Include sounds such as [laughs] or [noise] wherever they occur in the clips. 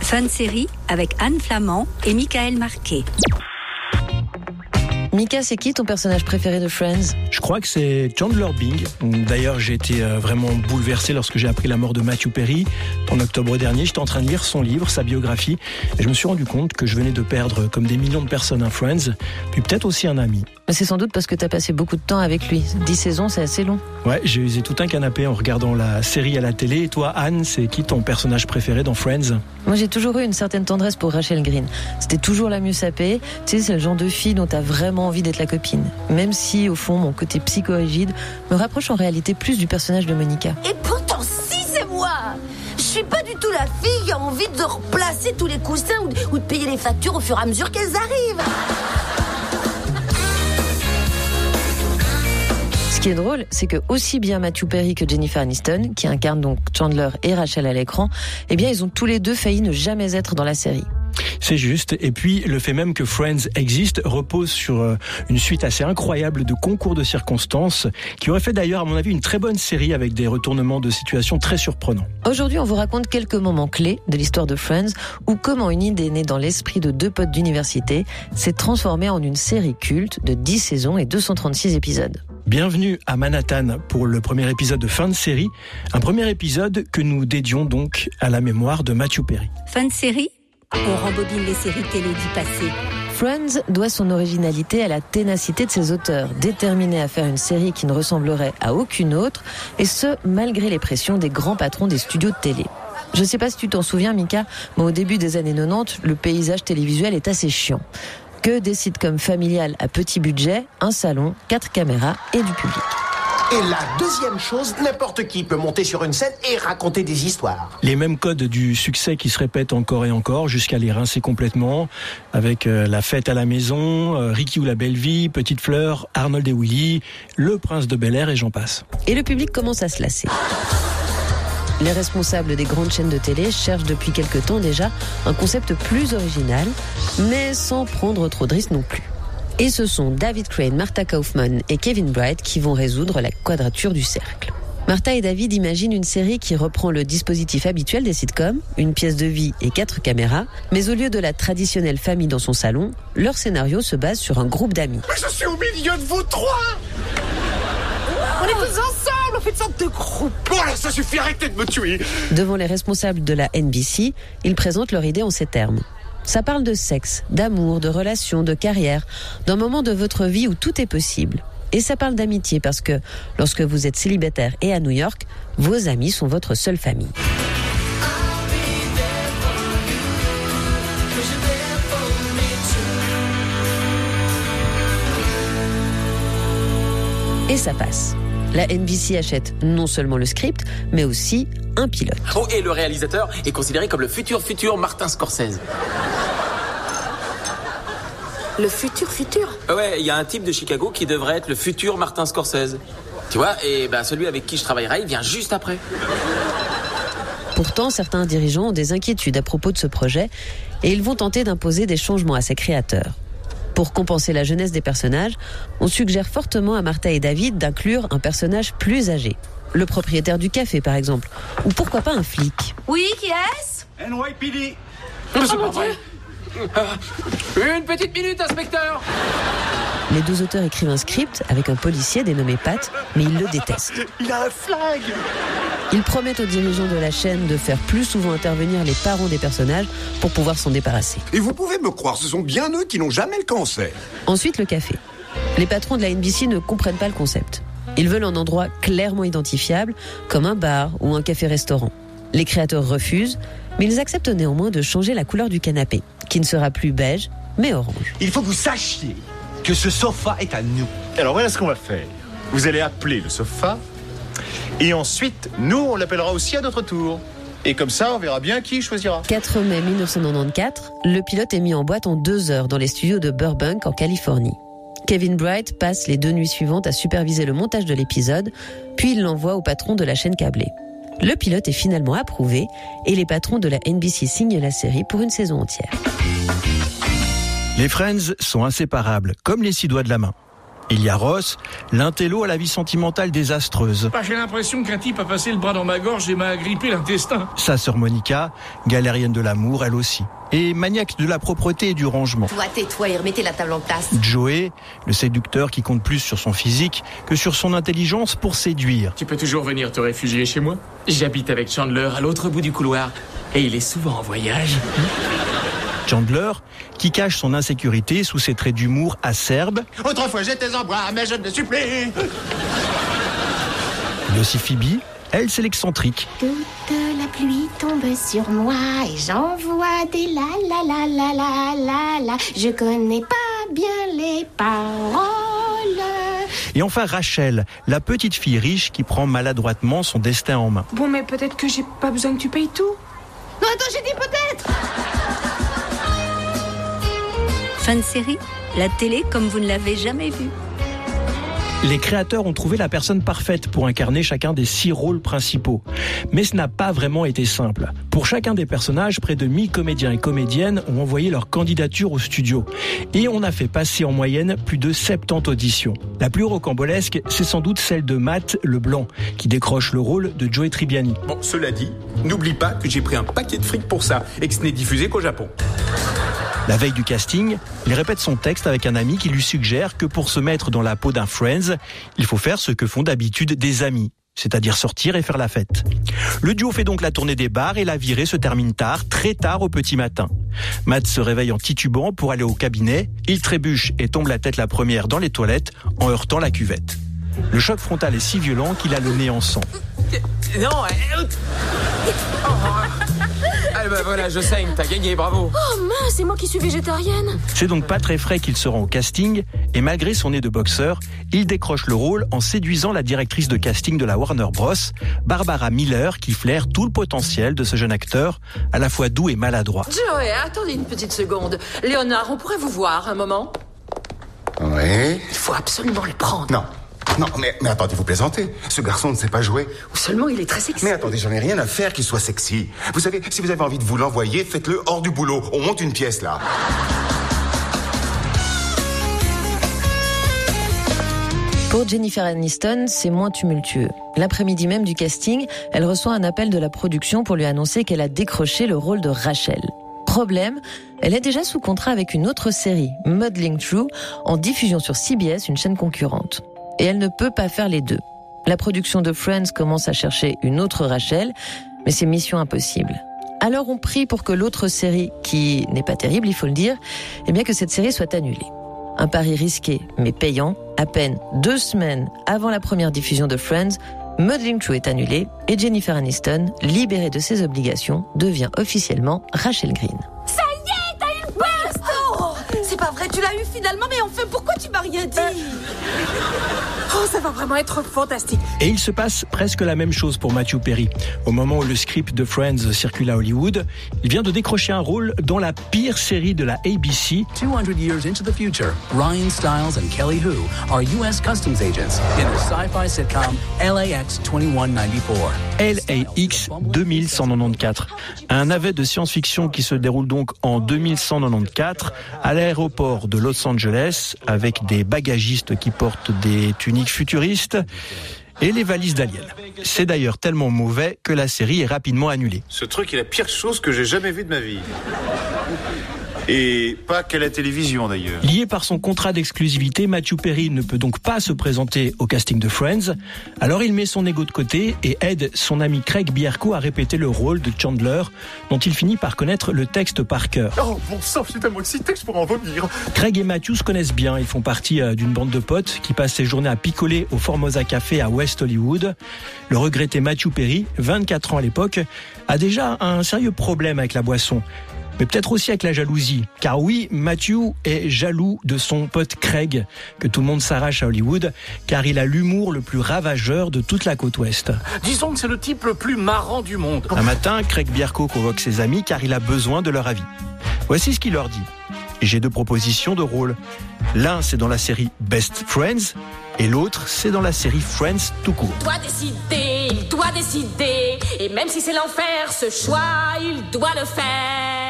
Fun série avec Anne Flamand et Michael Marquet. Mika, c'est qui ton personnage préféré de Friends? Je crois que c'est Chandler Bing. D'ailleurs, j'ai été euh, vraiment bouleversé lorsque j'ai appris la mort de Matthew Perry. En octobre dernier, j'étais en train de lire son livre, sa biographie, et je me suis rendu compte que je venais de perdre, comme des millions de personnes, un Friends, puis peut-être aussi un ami. Mais c'est sans doute parce que tu as passé beaucoup de temps avec lui. Dix saisons, c'est assez long. Ouais, j'ai usé tout un canapé en regardant la série à la télé. Et toi, Anne, c'est qui ton personnage préféré dans Friends? Moi, j'ai toujours eu une certaine tendresse pour Rachel Green. C'était toujours la mieux sapée. Tu sais, c'est le genre de fille dont tu as vraiment envie d'être la copine. Même si, au fond, mon côté psycho-rigide me rapproche en réalité plus du personnage de Monica. Et pourtant, si c'est moi Je suis pas du tout la fille qui a envie de replacer tous les coussins ou de, ou de payer les factures au fur et à mesure qu'elles arrivent. Qui est drôle, c'est que aussi bien Matthew Perry que Jennifer Aniston, qui incarnent donc Chandler et Rachel à l'écran, eh bien, ils ont tous les deux failli ne jamais être dans la série. C'est juste. Et puis, le fait même que Friends existe repose sur euh, une suite assez incroyable de concours de circonstances qui aurait fait d'ailleurs, à mon avis, une très bonne série avec des retournements de situation très surprenants. Aujourd'hui, on vous raconte quelques moments clés de l'histoire de Friends ou comment une idée née dans l'esprit de deux potes d'université s'est transformée en une série culte de 10 saisons et 236 épisodes. Bienvenue à Manhattan pour le premier épisode de fin de série, un premier épisode que nous dédions donc à la mémoire de Matthew Perry. Fin de série On rembobine les séries télé du passé. Friends doit son originalité à la ténacité de ses auteurs, déterminés à faire une série qui ne ressemblerait à aucune autre, et ce, malgré les pressions des grands patrons des studios de télé. Je ne sais pas si tu t'en souviens, Mika, mais au début des années 90, le paysage télévisuel est assez chiant. Que des sitcoms familiales à petit budget, un salon, quatre caméras et du public. Et la deuxième chose, n'importe qui peut monter sur une scène et raconter des histoires. Les mêmes codes du succès qui se répètent encore et encore jusqu'à les rincer complètement avec euh, la fête à la maison, euh, Ricky ou la belle vie, Petite Fleur, Arnold et Willy, Le Prince de Bel Air et j'en passe. Et le public commence à se lasser. Les responsables des grandes chaînes de télé cherchent depuis quelque temps déjà un concept plus original, mais sans prendre trop de risques non plus. Et ce sont David Crane, Martha Kaufman et Kevin Bright qui vont résoudre la quadrature du cercle. Martha et David imaginent une série qui reprend le dispositif habituel des sitcoms, une pièce de vie et quatre caméras, mais au lieu de la traditionnelle famille dans son salon, leur scénario se base sur un groupe d'amis. Mais je suis au milieu de vous trois On est tous ensemble, on fait une sorte de groupe. Bon alors ça suffit, arrêtez de me tuer Devant les responsables de la NBC, ils présentent leur idée en ces termes. Ça parle de sexe, d'amour, de relations, de carrière, d'un moment de votre vie où tout est possible. Et ça parle d'amitié parce que lorsque vous êtes célibataire et à New York, vos amis sont votre seule famille. Et ça passe. La NBC achète non seulement le script, mais aussi un pilote. Oh, et le réalisateur est considéré comme le futur futur Martin Scorsese. Le futur futur Ouais, il y a un type de Chicago qui devrait être le futur Martin Scorsese. Tu vois, et ben celui avec qui je travaillerai, il vient juste après. Pourtant, certains dirigeants ont des inquiétudes à propos de ce projet et ils vont tenter d'imposer des changements à ses créateurs. Pour compenser la jeunesse des personnages, on suggère fortement à Martha et David d'inclure un personnage plus âgé. Le propriétaire du café, par exemple. Ou pourquoi pas un flic. Oui, qui est-ce? NYPD vrai. Ah, Une petite minute, inspecteur Les deux auteurs écrivent un script avec un policier dénommé Pat, mais ils le détestent. Il a un flingue Ils promettent aux dirigeants de la chaîne de faire plus souvent intervenir les parents des personnages pour pouvoir s'en débarrasser. Et vous pouvez me croire, ce sont bien eux qui n'ont jamais le cancer. Ensuite, le café. Les patrons de la NBC ne comprennent pas le concept. Ils veulent un endroit clairement identifiable, comme un bar ou un café-restaurant. Les créateurs refusent, mais ils acceptent néanmoins de changer la couleur du canapé, qui ne sera plus beige, mais orange. Il faut que vous sachiez que ce sofa est à nous. Alors voilà ce qu'on va faire. Vous allez appeler le sofa, et ensuite, nous, on l'appellera aussi à notre tour. Et comme ça, on verra bien qui choisira. 4 mai 1994, le pilote est mis en boîte en deux heures dans les studios de Burbank, en Californie. Kevin Bright passe les deux nuits suivantes à superviser le montage de l'épisode, puis il l'envoie au patron de la chaîne câblée. Le pilote est finalement approuvé et les patrons de la NBC signent la série pour une saison entière. Les Friends sont inséparables, comme les six doigts de la main. Il y a Ross, l'intello à la vie sentimentale désastreuse. Bah, J'ai l'impression qu'un type a passé le bras dans ma gorge et m'a agrippé l'intestin. Sa sœur Monica, galérienne de l'amour, elle aussi. Et maniaque de la propreté et du rangement. Toi, tais-toi et remettez la table en place. Joey, le séducteur qui compte plus sur son physique que sur son intelligence pour séduire. Tu peux toujours venir te réfugier chez moi. J'habite avec Chandler à l'autre bout du couloir et il est souvent en voyage. Chandler, qui cache son insécurité sous ses traits d'humour acerbes. Autrefois j'étais en bois, mais je ne suis plus. Il y a aussi Phoebe, elle c'est l'excentrique. Toute la pluie tombe sur moi et j'envoie des la la la la la la la. Je connais pas bien les paroles. Et enfin Rachel, la petite fille riche qui prend maladroitement son destin en main. Bon, mais peut-être que j'ai pas besoin que tu payes tout. Non, attends, j'ai dit peut-être Fin de série, la télé comme vous ne l'avez jamais vue. Les créateurs ont trouvé la personne parfaite pour incarner chacun des six rôles principaux. Mais ce n'a pas vraiment été simple. Pour chacun des personnages, près de 1000 comédiens et comédiennes ont envoyé leur candidature au studio. Et on a fait passer en moyenne plus de 70 auditions. La plus rocambolesque, c'est sans doute celle de Matt Leblanc, qui décroche le rôle de Joey Tribbiani. Bon, cela dit, n'oublie pas que j'ai pris un paquet de fric pour ça et que ce n'est diffusé qu'au Japon. La veille du casting, il répète son texte avec un ami qui lui suggère que pour se mettre dans la peau d'un Friends, il faut faire ce que font d'habitude des amis, c'est-à-dire sortir et faire la fête. Le duo fait donc la tournée des bars et la virée se termine tard, très tard au petit matin. Matt se réveille en titubant pour aller au cabinet, il trébuche et tombe la tête la première dans les toilettes en heurtant la cuvette. Le choc frontal est si violent qu'il a le nez en sang. Non, oh. Ah bah voilà, je saigne, t'as gagné, bravo. Oh mince, c'est moi qui suis végétarienne. C'est donc pas très frais qu'il se rend au casting, et malgré son nez de boxeur, il décroche le rôle en séduisant la directrice de casting de la Warner Bros, Barbara Miller, qui flaire tout le potentiel de ce jeune acteur, à la fois doux et maladroit. Joey, attendez une petite seconde. Léonard, on pourrait vous voir un moment? Oui. Il faut absolument le prendre. Non. Non, mais, mais attendez, vous plaisantez. Ce garçon ne sait pas jouer. Ou seulement il est très sexy. Mais attendez, j'en ai rien à faire qu'il soit sexy. Vous savez, si vous avez envie de vous l'envoyer, faites-le hors du boulot. On monte une pièce là. Pour Jennifer Aniston, c'est moins tumultueux. L'après-midi même du casting, elle reçoit un appel de la production pour lui annoncer qu'elle a décroché le rôle de Rachel. Problème, elle est déjà sous contrat avec une autre série, Muddling True, en diffusion sur CBS, une chaîne concurrente. Et elle ne peut pas faire les deux. La production de Friends commence à chercher une autre Rachel, mais c'est mission impossible. Alors on prie pour que l'autre série, qui n'est pas terrible, il faut le dire, eh bien que cette série soit annulée. Un pari risqué, mais payant. À peine deux semaines avant la première diffusion de Friends, Muddling True est annulé et Jennifer Aniston, libérée de ses obligations, devient officiellement Rachel Green. Tu l'as eu finalement, mais enfin, pourquoi tu m'as rien dit Oh, ça va vraiment être fantastique. Et il se passe presque la même chose pour Matthew Perry. Au moment où le script de Friends circule à Hollywood, il vient de décrocher un rôle dans la pire série de la ABC. 200 years into the future, Ryan Stiles and Kelly Hu are U.S. customs agents in the sci-fi sitcom LAX 2194. LAX 2194. Un navet de science-fiction qui se déroule donc en 2194 à l'aéroport de Los Angeles avec des bagagistes qui portent des tuniques futuristes et les valises d'aliens. C'est d'ailleurs tellement mauvais que la série est rapidement annulée. Ce truc est la pire chose que j'ai jamais vue de ma vie. Et pas qu'à la télévision d'ailleurs. Lié par son contrat d'exclusivité, Matthew Perry ne peut donc pas se présenter au casting de Friends. Alors il met son ego de côté et aide son ami Craig Bierko à répéter le rôle de Chandler, dont il finit par connaître le texte par cœur. Oh bon sang, je suis tellement excité que je pourrais en vomir. Craig et Matthew se connaissent bien. Ils font partie euh, d'une bande de potes qui passent ses journées à picoler au Formosa Café à West Hollywood. Le regretté Matthew Perry, 24 ans à l'époque, a déjà un sérieux problème avec la boisson mais peut-être aussi avec la jalousie. Car oui, Matthew est jaloux de son pote Craig, que tout le monde s'arrache à Hollywood, car il a l'humour le plus ravageur de toute la côte ouest. Disons que c'est le type le plus marrant du monde. Un matin, Craig Bierko convoque ses amis car il a besoin de leur avis. Voici ce qu'il leur dit. J'ai deux propositions de rôle. L'un, c'est dans la série Best Friends, et l'autre, c'est dans la série Friends tout court. Il doit décider, il doit décider, et même si c'est l'enfer, ce choix, il doit le faire.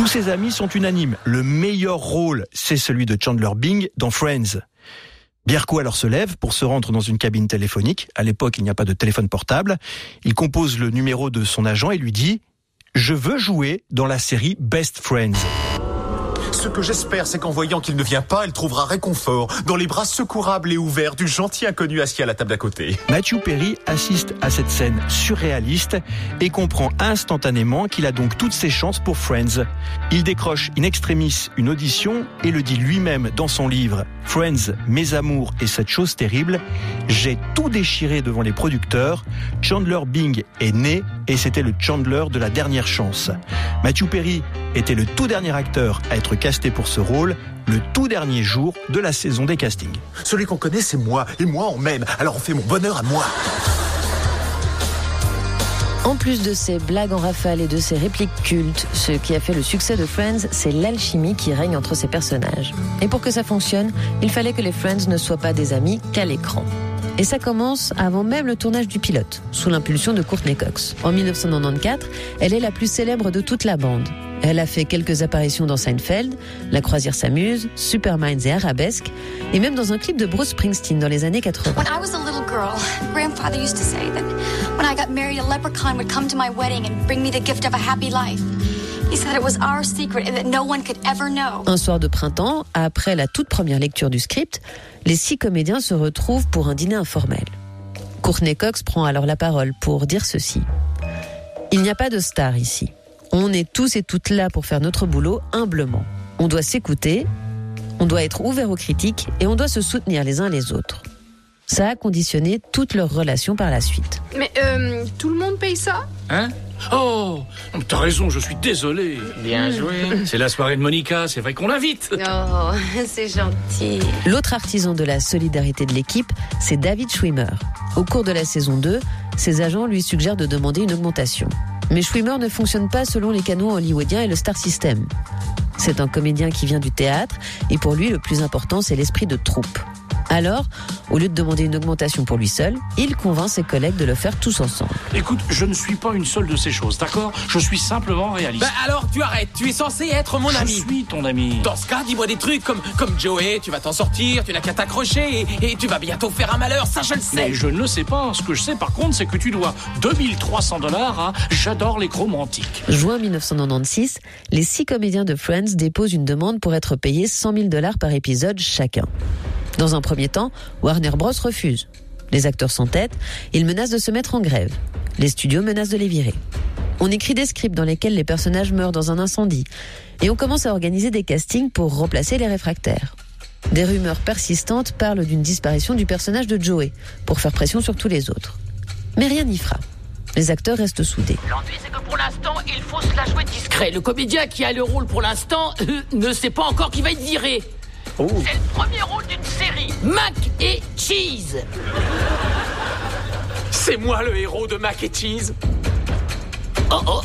Tous ses amis sont unanimes. Le meilleur rôle, c'est celui de Chandler Bing dans Friends. Bierko alors se lève pour se rendre dans une cabine téléphonique. À l'époque, il n'y a pas de téléphone portable. Il compose le numéro de son agent et lui dit Je veux jouer dans la série Best Friends. Ce que j'espère, c'est qu'en voyant qu'il ne vient pas, elle trouvera réconfort dans les bras secourables et ouverts du gentil inconnu assis à la table d'à côté. Matthew Perry assiste à cette scène surréaliste et comprend instantanément qu'il a donc toutes ses chances pour Friends. Il décroche in extremis une audition et le dit lui-même dans son livre Friends, mes amours et cette chose terrible. J'ai tout déchiré devant les producteurs. Chandler Bing est né et c'était le Chandler de la dernière chance. Matthew Perry était le tout dernier acteur à être casté pour ce rôle le tout dernier jour de la saison des castings. Celui qu'on connaît, c'est moi, et moi on m'aime, alors on fait mon bonheur à moi. En plus de ses blagues en rafale et de ses répliques cultes, ce qui a fait le succès de Friends, c'est l'alchimie qui règne entre ces personnages. Et pour que ça fonctionne, il fallait que les Friends ne soient pas des amis qu'à l'écran. Et ça commence avant même le tournage du pilote, sous l'impulsion de Courtney Cox. En 1994, elle est la plus célèbre de toute la bande. Elle a fait quelques apparitions dans Seinfeld, La croisière s'amuse, Superminds et Arabesque, et même dans un clip de Bruce Springsteen dans les années 80. When I was a little girl, grandfather used to say that when I got married, a leprechaun would come to me the gift of a happy life. Un soir de printemps, après la toute première lecture du script, les six comédiens se retrouvent pour un dîner informel. Courtney Cox prend alors la parole pour dire ceci. Il n'y a pas de star ici. On est tous et toutes là pour faire notre boulot humblement. On doit s'écouter, on doit être ouvert aux critiques et on doit se soutenir les uns les autres. Ça a conditionné toutes leurs relations par la suite. Mais euh, tout le monde paye ça? Hein? Oh, t'as raison, je suis désolé. Bien joué. [laughs] C'est la soirée de Monica, c'est vrai qu'on l'invite. Oh, [laughs] c'est gentil. L'autre artisan de la solidarité de l'équipe, c'est David Schwimmer. Au cours de la saison 2, ses agents lui suggèrent de demander une augmentation. Mais Schwimmer ne fonctionne pas selon les canons hollywoodiens et le star system. C'est un comédien qui vient du théâtre et pour lui, le plus important, c'est l'esprit de troupe. Alors, au lieu de demander une augmentation pour lui seul, il convainc ses collègues de le faire tous ensemble. Écoute, je ne suis pas une seule de ces choses, d'accord? Je suis simplement réaliste. Bah alors tu arrêtes, tu es censé être mon ami. Je suis ton ami. Dans ce cas, dis-moi des trucs comme, comme Joey, tu vas t'en sortir, tu n'as qu'à t'accrocher et, et tu vas bientôt faire un malheur, ça je le sais. Mais je ne le sais pas. Ce que je sais par contre, c'est que tu dois 2300 dollars à J'adore les chromantiques. Juin 1996, les six comédiens de Friends déposent une demande pour être payés 100 000 dollars par épisode chacun. Dans un premier temps, Warner Bros refuse. Les acteurs s'entêtent, ils menacent de se mettre en grève. Les studios menacent de les virer. On écrit des scripts dans lesquels les personnages meurent dans un incendie. Et on commence à organiser des castings pour remplacer les réfractaires. Des rumeurs persistantes parlent d'une disparition du personnage de Joey, pour faire pression sur tous les autres. Mais rien n'y fera. Les acteurs restent soudés. L'ennui, c'est que pour l'instant, il faut se la jouer discret. Le comédien qui a le rôle pour l'instant euh, ne sait pas encore qui va être viré. C'est le premier rôle d'une série. Mac et Cheese. C'est moi le héros de Mac et Cheese. Oh oh.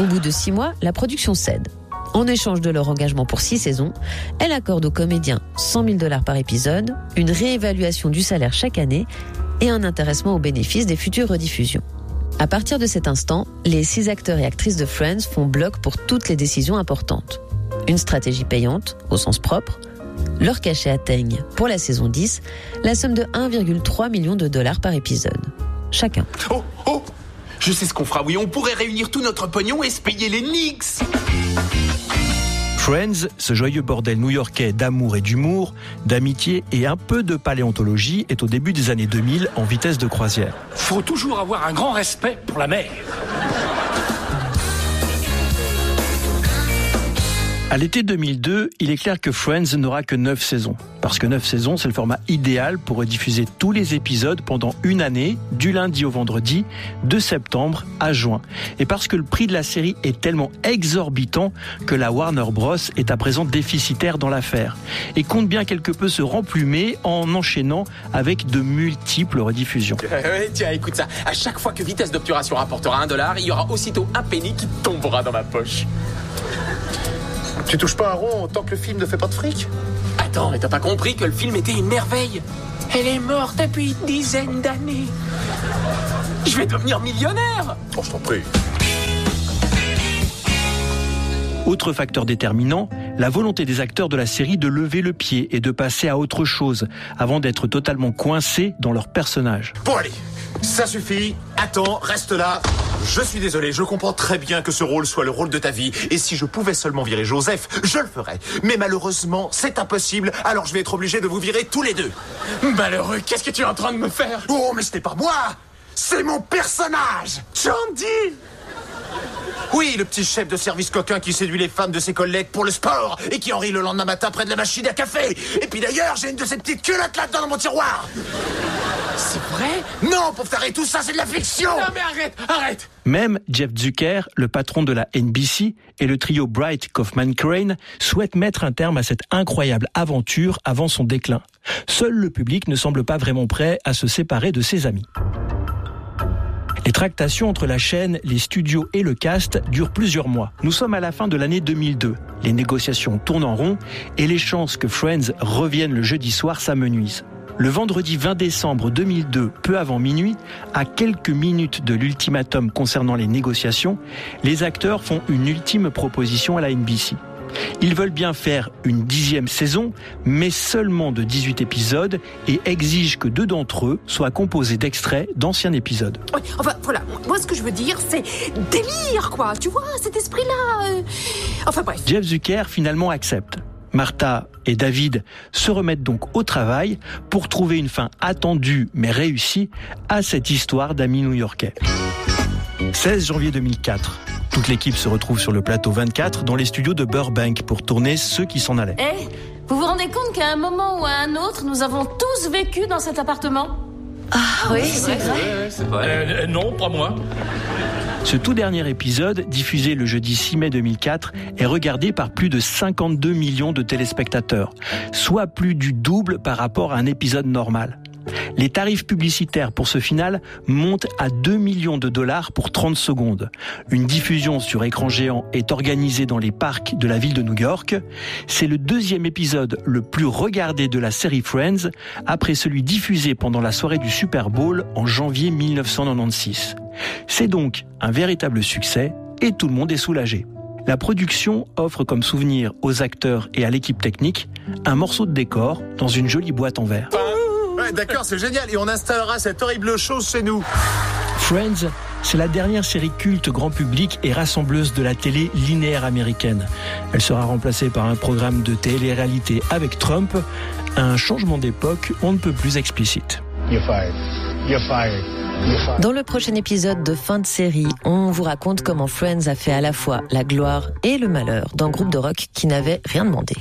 Au bout de six mois, la production cède. En échange de leur engagement pour six saisons, elle accorde aux comédiens 100 000 dollars par épisode, une réévaluation du salaire chaque année et un intéressement aux bénéfices des futures rediffusions. À partir de cet instant, les six acteurs et actrices de Friends font bloc pour toutes les décisions importantes. Une stratégie payante, au sens propre, leur cachet atteigne, pour la saison 10, la somme de 1,3 million de dollars par épisode. Chacun. Oh, oh Je sais ce qu'on fera, oui, on pourrait réunir tout notre pognon et se payer les Knicks Friends, ce joyeux bordel new-yorkais d'amour et d'humour, d'amitié et un peu de paléontologie, est au début des années 2000 en vitesse de croisière. Faut toujours avoir un grand respect pour la mer. À l'été 2002, il est clair que Friends n'aura que 9 saisons. Parce que 9 saisons, c'est le format idéal pour rediffuser tous les épisodes pendant une année, du lundi au vendredi, de septembre à juin. Et parce que le prix de la série est tellement exorbitant que la Warner Bros. est à présent déficitaire dans l'affaire. Et compte bien quelque peu se remplumer en enchaînant avec de multiples rediffusions. [laughs] Tiens, écoute ça. À chaque fois que vitesse d'obturation rapportera un dollar, il y aura aussitôt un penny qui tombera dans ma poche. Tu touches pas un rond tant que le film ne fait pas de fric Attends, mais t'as pas compris que le film était une merveille Elle est morte depuis une dizaine d'années. Je vais devenir millionnaire Oh, je t'en prie. Autre facteur déterminant, la volonté des acteurs de la série de lever le pied et de passer à autre chose avant d'être totalement coincés dans leur personnage. Bon allez, ça suffit. Attends, reste là. Je suis désolé, je comprends très bien que ce rôle soit le rôle de ta vie. Et si je pouvais seulement virer Joseph, je le ferais. Mais malheureusement, c'est impossible, alors je vais être obligé de vous virer tous les deux. Malheureux, qu'est-ce que tu es en train de me faire? Oh, mais ce n'est pas moi C'est mon personnage Chandy Oui, le petit chef de service coquin qui séduit les femmes de ses collègues pour le sport et qui en rit le lendemain matin près de la machine à café. Et puis d'ailleurs, j'ai une de ces petites culottes là-dedans dans mon tiroir. C'est vrai Non, pour faire tout ça, c'est de la fiction Non mais arrête, arrête Même Jeff Zucker, le patron de la NBC, et le trio Bright Kaufman Crane souhaitent mettre un terme à cette incroyable aventure avant son déclin. Seul le public ne semble pas vraiment prêt à se séparer de ses amis. Les tractations entre la chaîne, les studios et le cast durent plusieurs mois. Nous sommes à la fin de l'année 2002. Les négociations tournent en rond et les chances que Friends revienne le jeudi soir s'amenuisent. Le vendredi 20 décembre 2002, peu avant minuit, à quelques minutes de l'ultimatum concernant les négociations, les acteurs font une ultime proposition à la NBC. Ils veulent bien faire une dixième saison, mais seulement de 18 épisodes et exigent que deux d'entre eux soient composés d'extraits d'anciens épisodes. Oui, enfin, voilà. Moi, ce que je veux dire, c'est délire, quoi. Tu vois, cet esprit-là. euh, Enfin, bref. Jeff Zucker finalement accepte. Martha et David se remettent donc au travail pour trouver une fin attendue mais réussie à cette histoire d'amis new-yorkais. 16 janvier 2004. Toute l'équipe se retrouve sur le plateau 24 dans les studios de Burbank pour tourner ceux qui s'en allaient. Eh, vous vous rendez compte qu'à un moment ou à un autre, nous avons tous vécu dans cet appartement? Ah oui, c'est vrai. Euh, non, pas moi. Ce tout dernier épisode, diffusé le jeudi 6 mai 2004, est regardé par plus de 52 millions de téléspectateurs, soit plus du double par rapport à un épisode normal. Les tarifs publicitaires pour ce final montent à 2 millions de dollars pour 30 secondes. Une diffusion sur écran géant est organisée dans les parcs de la ville de New York. C'est le deuxième épisode le plus regardé de la série Friends, après celui diffusé pendant la soirée du Super Bowl en janvier 1996. C'est donc un véritable succès et tout le monde est soulagé. La production offre comme souvenir aux acteurs et à l'équipe technique un morceau de décor dans une jolie boîte en verre. [laughs] D'accord, c'est génial. Et on installera cette horrible chose chez nous. Friends, c'est la dernière série culte grand public et rassembleuse de la télé linéaire américaine. Elle sera remplacée par un programme de télé-réalité avec Trump, un changement d'époque on ne peut plus explicite. You're fired. You're fired. You're fired. Dans le prochain épisode de fin de série, on vous raconte comment Friends a fait à la fois la gloire et le malheur d'un groupe de rock qui n'avait rien demandé.